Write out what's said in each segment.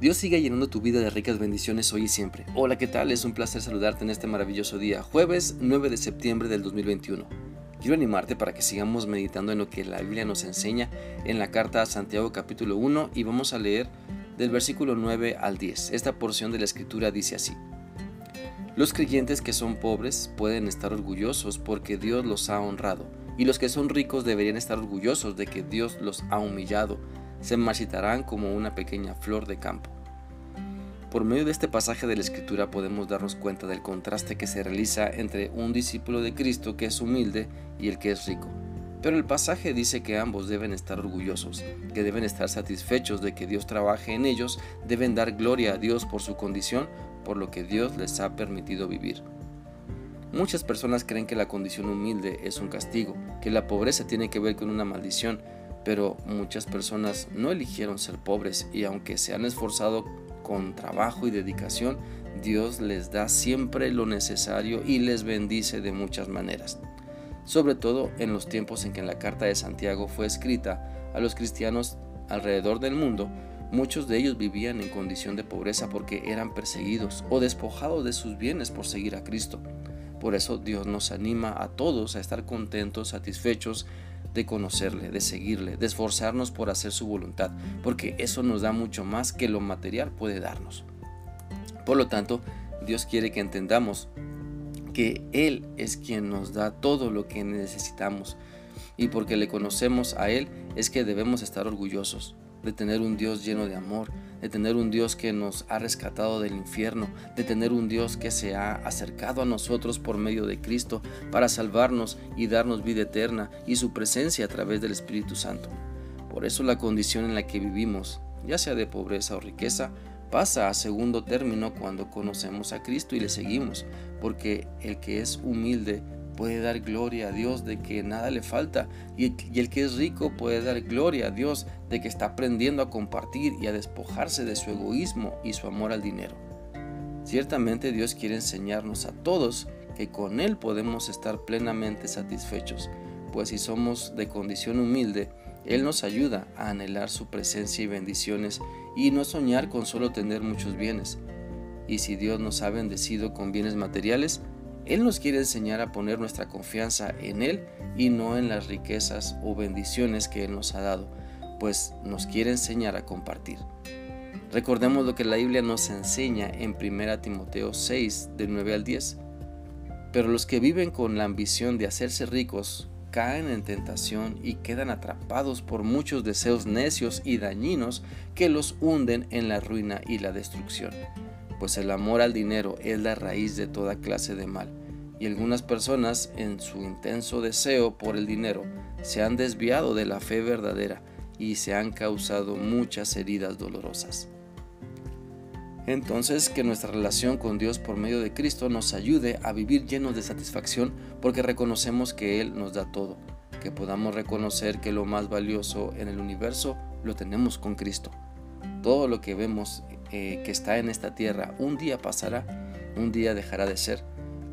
Dios sigue llenando tu vida de ricas bendiciones hoy y siempre. Hola, ¿qué tal? Es un placer saludarte en este maravilloso día, jueves 9 de septiembre del 2021. Quiero animarte para que sigamos meditando en lo que la Biblia nos enseña en la carta a Santiago capítulo 1 y vamos a leer del versículo 9 al 10. Esta porción de la escritura dice así. Los creyentes que son pobres pueden estar orgullosos porque Dios los ha honrado, y los que son ricos deberían estar orgullosos de que Dios los ha humillado se marchitarán como una pequeña flor de campo. Por medio de este pasaje de la Escritura podemos darnos cuenta del contraste que se realiza entre un discípulo de Cristo que es humilde y el que es rico. Pero el pasaje dice que ambos deben estar orgullosos, que deben estar satisfechos de que Dios trabaje en ellos, deben dar gloria a Dios por su condición, por lo que Dios les ha permitido vivir. Muchas personas creen que la condición humilde es un castigo, que la pobreza tiene que ver con una maldición, pero muchas personas no eligieron ser pobres y aunque se han esforzado con trabajo y dedicación, Dios les da siempre lo necesario y les bendice de muchas maneras. Sobre todo en los tiempos en que la carta de Santiago fue escrita a los cristianos alrededor del mundo, muchos de ellos vivían en condición de pobreza porque eran perseguidos o despojados de sus bienes por seguir a Cristo. Por eso Dios nos anima a todos a estar contentos, satisfechos, de conocerle, de seguirle, de esforzarnos por hacer su voluntad, porque eso nos da mucho más que lo material puede darnos. Por lo tanto, Dios quiere que entendamos que Él es quien nos da todo lo que necesitamos y porque le conocemos a Él es que debemos estar orgullosos de tener un Dios lleno de amor, de tener un Dios que nos ha rescatado del infierno, de tener un Dios que se ha acercado a nosotros por medio de Cristo para salvarnos y darnos vida eterna y su presencia a través del Espíritu Santo. Por eso la condición en la que vivimos, ya sea de pobreza o riqueza, pasa a segundo término cuando conocemos a Cristo y le seguimos, porque el que es humilde puede dar gloria a Dios de que nada le falta y el, que es rico puede dar gloria a Dios de que está aprendiendo a compartir y a despojarse de su egoísmo y su amor al dinero. Ciertamente Dios quiere enseñarnos a todos que con Él podemos estar plenamente satisfechos, pues si somos de condición humilde, Él nos ayuda a anhelar su presencia y bendiciones y no soñar con solo tener muchos bienes. Y si Dios nos ha bendecido con bienes materiales, él nos quiere enseñar a poner nuestra confianza en Él y no en las riquezas o bendiciones que Él nos ha dado, pues nos quiere enseñar a compartir. Recordemos lo que la Biblia nos enseña en 1 Timoteo 6, del 9 al 10. Pero los que viven con la ambición de hacerse ricos caen en tentación y quedan atrapados por muchos deseos necios y dañinos que los hunden en la ruina y la destrucción. Pues el amor al dinero es la raíz de toda clase de mal y algunas personas en su intenso deseo por el dinero se han desviado de la fe verdadera y se han causado muchas heridas dolorosas. Entonces que nuestra relación con Dios por medio de Cristo nos ayude a vivir llenos de satisfacción porque reconocemos que Él nos da todo, que podamos reconocer que lo más valioso en el universo lo tenemos con Cristo. Todo lo que vemos eh, que está en esta tierra un día pasará, un día dejará de ser,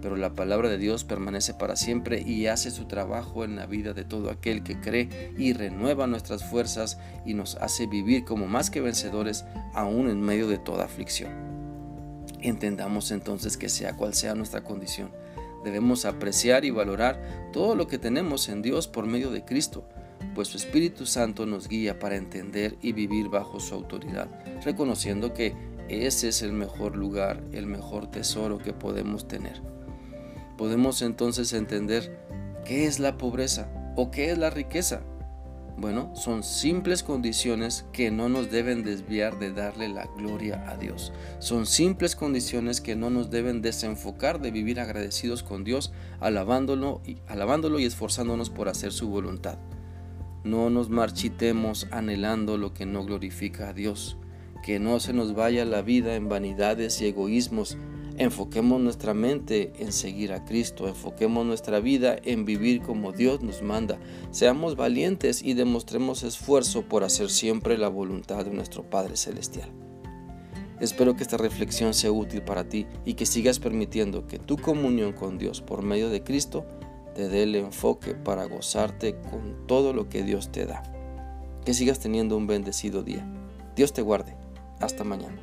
pero la palabra de Dios permanece para siempre y hace su trabajo en la vida de todo aquel que cree y renueva nuestras fuerzas y nos hace vivir como más que vencedores aún en medio de toda aflicción. Entendamos entonces que sea cual sea nuestra condición, debemos apreciar y valorar todo lo que tenemos en Dios por medio de Cristo, pues su Espíritu Santo nos guía para entender y vivir bajo su autoridad, reconociendo que ese es el mejor lugar, el mejor tesoro que podemos tener podemos entonces entender qué es la pobreza o qué es la riqueza. Bueno, son simples condiciones que no nos deben desviar de darle la gloria a Dios. Son simples condiciones que no nos deben desenfocar de vivir agradecidos con Dios, alabándolo y, alabándolo y esforzándonos por hacer su voluntad. No nos marchitemos anhelando lo que no glorifica a Dios. Que no se nos vaya la vida en vanidades y egoísmos, Enfoquemos nuestra mente en seguir a Cristo, enfoquemos nuestra vida en vivir como Dios nos manda. Seamos valientes y demostremos esfuerzo por hacer siempre la voluntad de nuestro Padre Celestial. Espero que esta reflexión sea útil para ti y que sigas permitiendo que tu comunión con Dios por medio de Cristo te dé el enfoque para gozarte con todo lo que Dios te da. Que sigas teniendo un bendecido día. Dios te guarde. Hasta mañana.